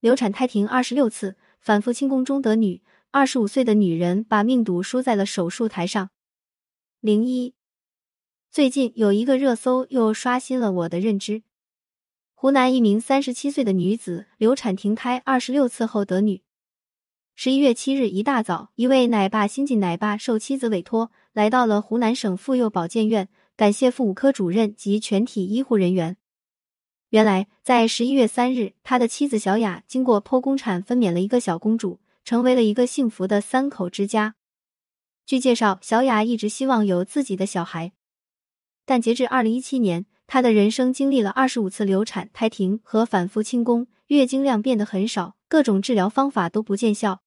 流产胎停二十六次，反复清宫中得女。二十五岁的女人把命赌输在了手术台上。零一，最近有一个热搜又刷新了我的认知：湖南一名三十七岁的女子流产停胎二十六次后得女。十一月七日一大早，一位奶爸新晋奶爸受妻子委托，来到了湖南省妇幼保健院，感谢妇五科主任及全体医护人员。原来，在十一月三日，他的妻子小雅经过剖宫产分娩了一个小公主。成为了一个幸福的三口之家。据介绍，小雅一直希望有自己的小孩，但截至二零一七年，她的人生经历了二十五次流产、胎停和反复清宫，月经量变得很少，各种治疗方法都不见效。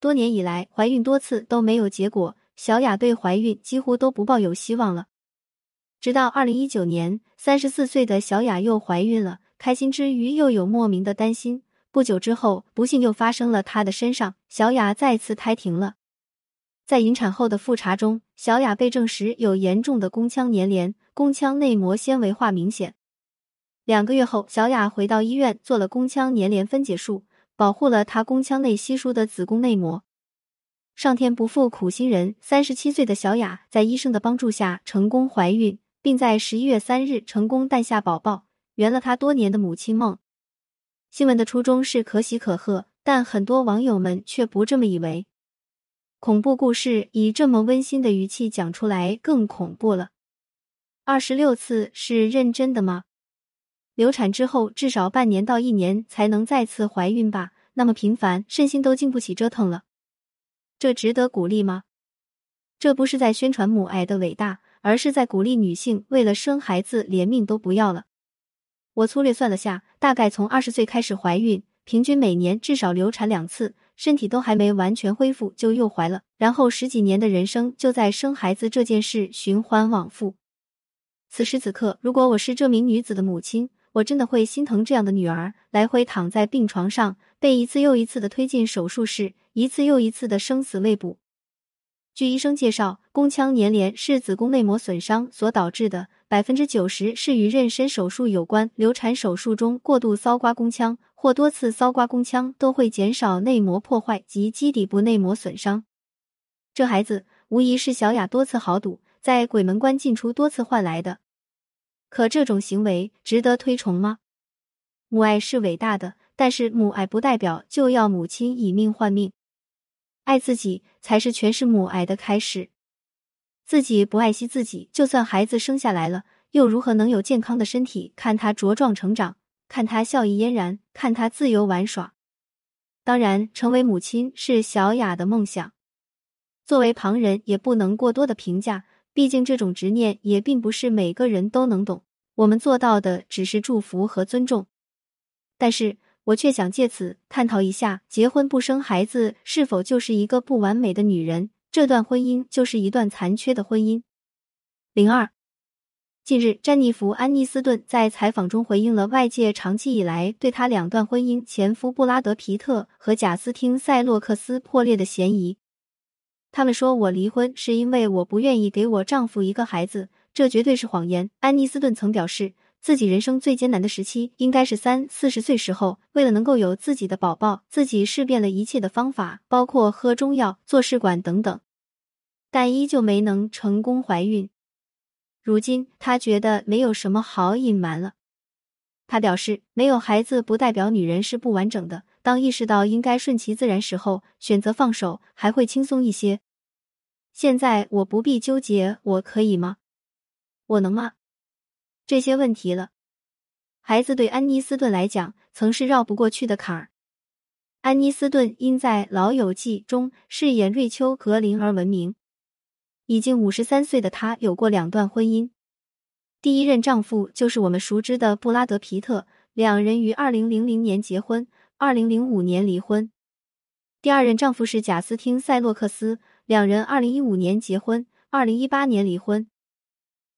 多年以来，怀孕多次都没有结果，小雅对怀孕几乎都不抱有希望了。直到二零一九年，三十四岁的小雅又怀孕了，开心之余又有莫名的担心。不久之后，不幸又发生了她的身上，小雅再次胎停了。在引产后的复查中，小雅被证实有严重的宫腔粘连，宫腔内膜纤维化明显。两个月后，小雅回到医院做了宫腔粘连分解术，保护了她宫腔内稀疏的子宫内膜。上天不负苦心人，三十七岁的小雅在医生的帮助下成功怀孕，并在十一月三日成功诞下宝宝，圆了她多年的母亲梦。新闻的初衷是可喜可贺，但很多网友们却不这么以为。恐怖故事以这么温馨的语气讲出来更恐怖了。二十六次是认真的吗？流产之后至少半年到一年才能再次怀孕吧？那么频繁，身心都经不起折腾了。这值得鼓励吗？这不是在宣传母爱的伟大，而是在鼓励女性为了生孩子连命都不要了。我粗略算了下，大概从二十岁开始怀孕，平均每年至少流产两次，身体都还没完全恢复就又怀了，然后十几年的人生就在生孩子这件事循环往复。此时此刻，如果我是这名女子的母亲，我真的会心疼这样的女儿，来回躺在病床上，被一次又一次的推进手术室，一次又一次的生死未卜。据医生介绍，宫腔粘连是子宫内膜损伤所导致的。百分之九十是与妊娠手术有关。流产手术中过度搔刮宫腔或多次搔刮宫腔都会减少内膜破坏及基底部内膜损伤。这孩子无疑是小雅多次豪赌，在鬼门关进出多次换来的。可这种行为值得推崇吗？母爱是伟大的，但是母爱不代表就要母亲以命换命。爱自己才是诠释母爱的开始。自己不爱惜自己，就算孩子生下来了，又如何能有健康的身体？看他茁壮成长，看他笑意嫣然，看他自由玩耍。当然，成为母亲是小雅的梦想。作为旁人，也不能过多的评价，毕竟这种执念也并不是每个人都能懂。我们做到的只是祝福和尊重。但是我却想借此探讨一下：结婚不生孩子，是否就是一个不完美的女人？这段婚姻就是一段残缺的婚姻。零二，近日，詹妮弗·安妮斯顿在采访中回应了外界长期以来对她两段婚姻前夫布拉德·皮特和贾斯汀·塞洛克斯破裂的嫌疑。他们说我离婚是因为我不愿意给我丈夫一个孩子，这绝对是谎言。安妮斯顿曾表示，自己人生最艰难的时期应该是三四十岁时候，为了能够有自己的宝宝，自己试遍了一切的方法，包括喝中药、做试管等等。但依旧没能成功怀孕。如今，她觉得没有什么好隐瞒了。她表示，没有孩子不代表女人是不完整的。当意识到应该顺其自然时候，选择放手还会轻松一些。现在我不必纠结，我可以吗？我能吗？这些问题了。孩子对安妮斯顿来讲，曾是绕不过去的坎儿。安妮斯顿因在《老友记》中饰演瑞秋·格林而闻名。已经五十三岁的她有过两段婚姻，第一任丈夫就是我们熟知的布拉德·皮特，两人于二零零零年结婚，二零零五年离婚。第二任丈夫是贾斯汀·塞洛克斯，两人二零一五年结婚，二零一八年离婚。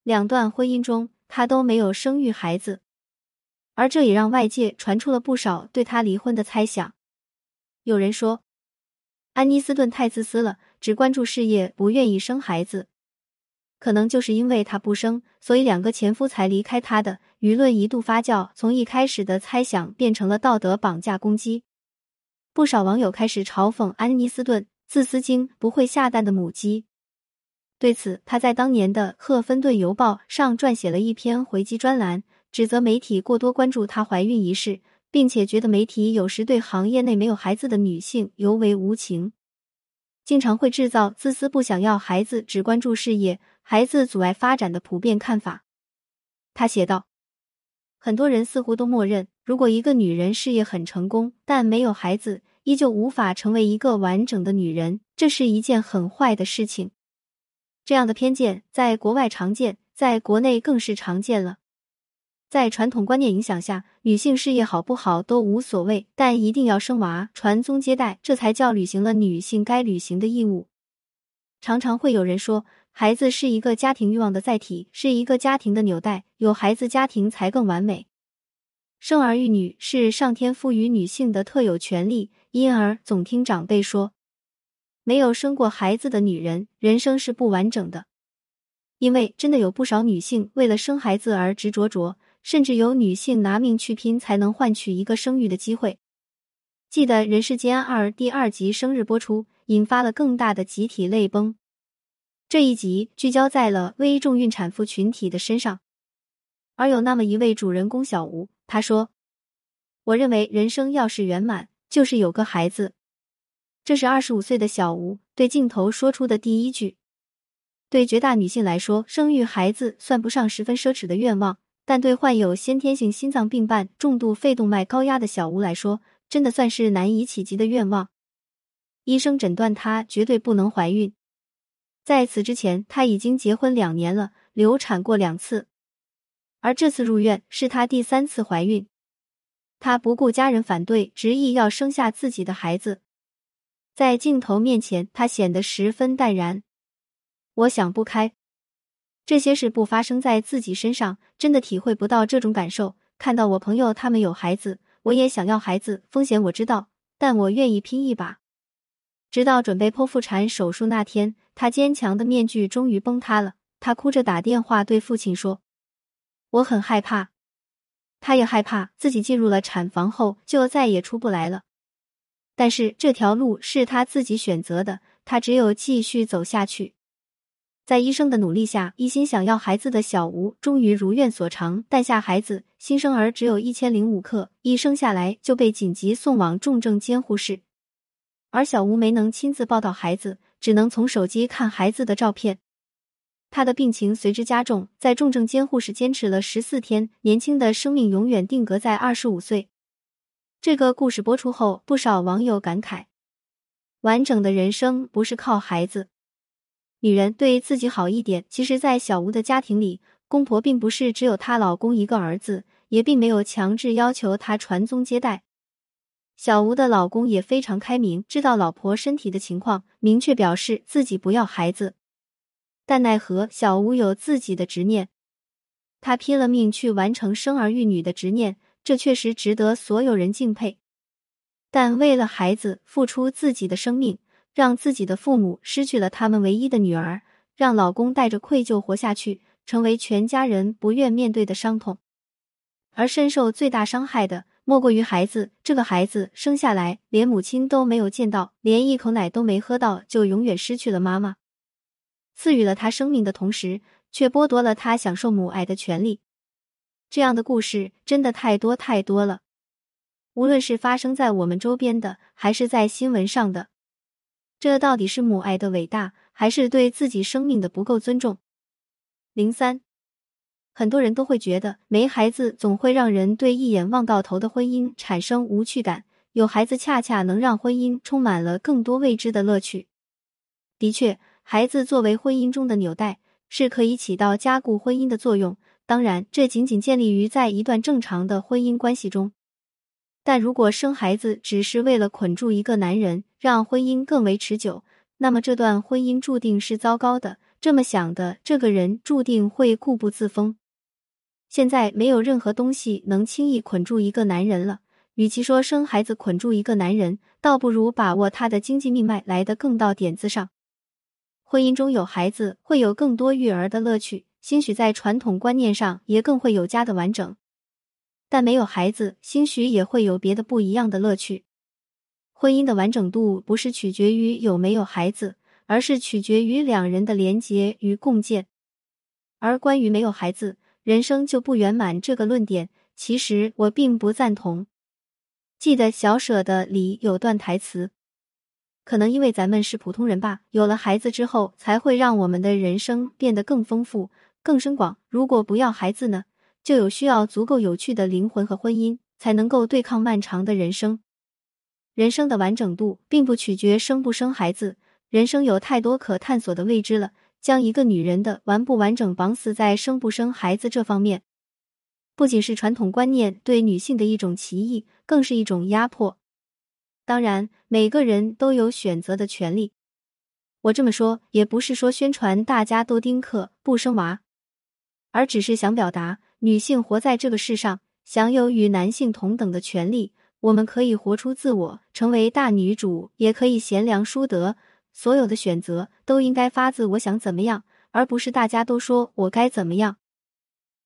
两段婚姻中，她都没有生育孩子，而这也让外界传出了不少对她离婚的猜想。有人说，安妮斯顿太自私了。只关注事业，不愿意生孩子，可能就是因为她不生，所以两个前夫才离开她的。舆论一度发酵，从一开始的猜想变成了道德绑架攻击。不少网友开始嘲讽安妮斯顿“自私精、不会下蛋的母鸡”。对此，他在当年的《赫芬顿邮报》上撰写了一篇回击专栏，指责媒体过多关注她怀孕一事，并且觉得媒体有时对行业内没有孩子的女性尤为无情，经常会制造自私、不想要孩子、只关注事业、孩子阻碍发展的普遍看法。他写道：“很多人似乎都默认。”如果一个女人事业很成功，但没有孩子，依旧无法成为一个完整的女人，这是一件很坏的事情。这样的偏见在国外常见，在国内更是常见了。在传统观念影响下，女性事业好不好都无所谓，但一定要生娃、传宗接代，这才叫履行了女性该履行的义务。常常会有人说，孩子是一个家庭欲望的载体，是一个家庭的纽带，有孩子家庭才更完美。生儿育女是上天赋予女性的特有权利，因而总听长辈说，没有生过孩子的女人人生是不完整的。因为真的有不少女性为了生孩子而执着着，甚至有女性拿命去拼才能换取一个生育的机会。记得《人世间二》第二集生日播出，引发了更大的集体泪崩。这一集聚焦在了危重孕产妇群体的身上，而有那么一位主人公小吴。他说：“我认为人生要是圆满，就是有个孩子。”这是二十五岁的小吴对镜头说出的第一句。对绝大女性来说，生育孩子算不上十分奢侈的愿望，但对患有先天性心脏病伴重度肺动脉高压的小吴来说，真的算是难以企及的愿望。医生诊断她绝对不能怀孕。在此之前，她已经结婚两年了，流产过两次。而这次入院是她第三次怀孕，她不顾家人反对，执意要生下自己的孩子。在镜头面前，她显得十分淡然。我想不开，这些事不发生在自己身上，真的体会不到这种感受。看到我朋友他们有孩子，我也想要孩子，风险我知道，但我愿意拼一把。直到准备剖腹产手术那天，她坚强的面具终于崩塌了。她哭着打电话对父亲说。我很害怕，他也害怕自己进入了产房后就再也出不来了。但是这条路是他自己选择的，他只有继续走下去。在医生的努力下，一心想要孩子的小吴终于如愿所偿，诞下孩子。新生儿只有一千零五克，一生下来就被紧急送往重症监护室，而小吴没能亲自抱到孩子，只能从手机看孩子的照片。他的病情随之加重，在重症监护室坚持了十四天，年轻的生命永远定格在二十五岁。这个故事播出后，不少网友感慨：完整的人生不是靠孩子。女人对自己好一点。其实，在小吴的家庭里，公婆并不是只有她老公一个儿子，也并没有强制要求她传宗接代。小吴的老公也非常开明，知道老婆身体的情况，明确表示自己不要孩子。但奈何小吴有自己的执念，他拼了命去完成生儿育女的执念，这确实值得所有人敬佩。但为了孩子付出自己的生命，让自己的父母失去了他们唯一的女儿，让老公带着愧疚活下去，成为全家人不愿面对的伤痛。而深受最大伤害的，莫过于孩子。这个孩子生下来，连母亲都没有见到，连一口奶都没喝到，就永远失去了妈妈。赐予了他生命的同时，却剥夺了他享受母爱的权利。这样的故事真的太多太多了，无论是发生在我们周边的，还是在新闻上的，这到底是母爱的伟大，还是对自己生命的不够尊重？零三，很多人都会觉得没孩子总会让人对一眼望到头的婚姻产生无趣感，有孩子恰恰能让婚姻充满了更多未知的乐趣。的确。孩子作为婚姻中的纽带，是可以起到加固婚姻的作用。当然，这仅仅建立于在一段正常的婚姻关系中。但如果生孩子只是为了捆住一个男人，让婚姻更为持久，那么这段婚姻注定是糟糕的。这么想的这个人，注定会固步自封。现在没有任何东西能轻易捆住一个男人了。与其说生孩子捆住一个男人，倒不如把握他的经济命脉来得更到点子上。婚姻中有孩子，会有更多育儿的乐趣。兴许在传统观念上也更会有家的完整。但没有孩子，兴许也会有别的不一样的乐趣。婚姻的完整度不是取决于有没有孩子，而是取决于两人的连结与共建。而关于没有孩子，人生就不圆满这个论点，其实我并不赞同。记得《小舍的》里有段台词，可能因为咱们是普通人吧，有了孩子之后，才会让我们的人生变得更丰富、更深广。如果不要孩子呢？就有需要足够有趣的灵魂和婚姻，才能够对抗漫长的人生。人生的完整度并不取决生不生孩子，人生有太多可探索的未知了。将一个女人的完不完整绑死在生不生孩子这方面，不仅是传统观念对女性的一种歧义，更是一种压迫。当然，每个人都有选择的权利。我这么说，也不是说宣传大家都丁克不生娃，而只是想表达。女性活在这个世上，享有与男性同等的权利。我们可以活出自我，成为大女主，也可以贤良淑德。所有的选择都应该发自我想怎么样，而不是大家都说我该怎么样。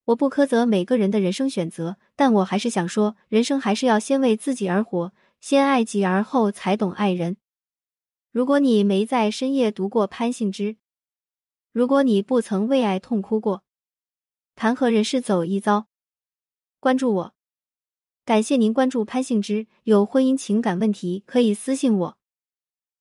我不苛责每个人的人生选择，但我还是想说，人生还是要先为自己而活，先爱己而后才懂爱人。如果你没在深夜读过潘幸之，如果你不曾为爱痛哭过。谈何人世走一遭？关注我，感谢您关注潘幸之。有婚姻情感问题可以私信我。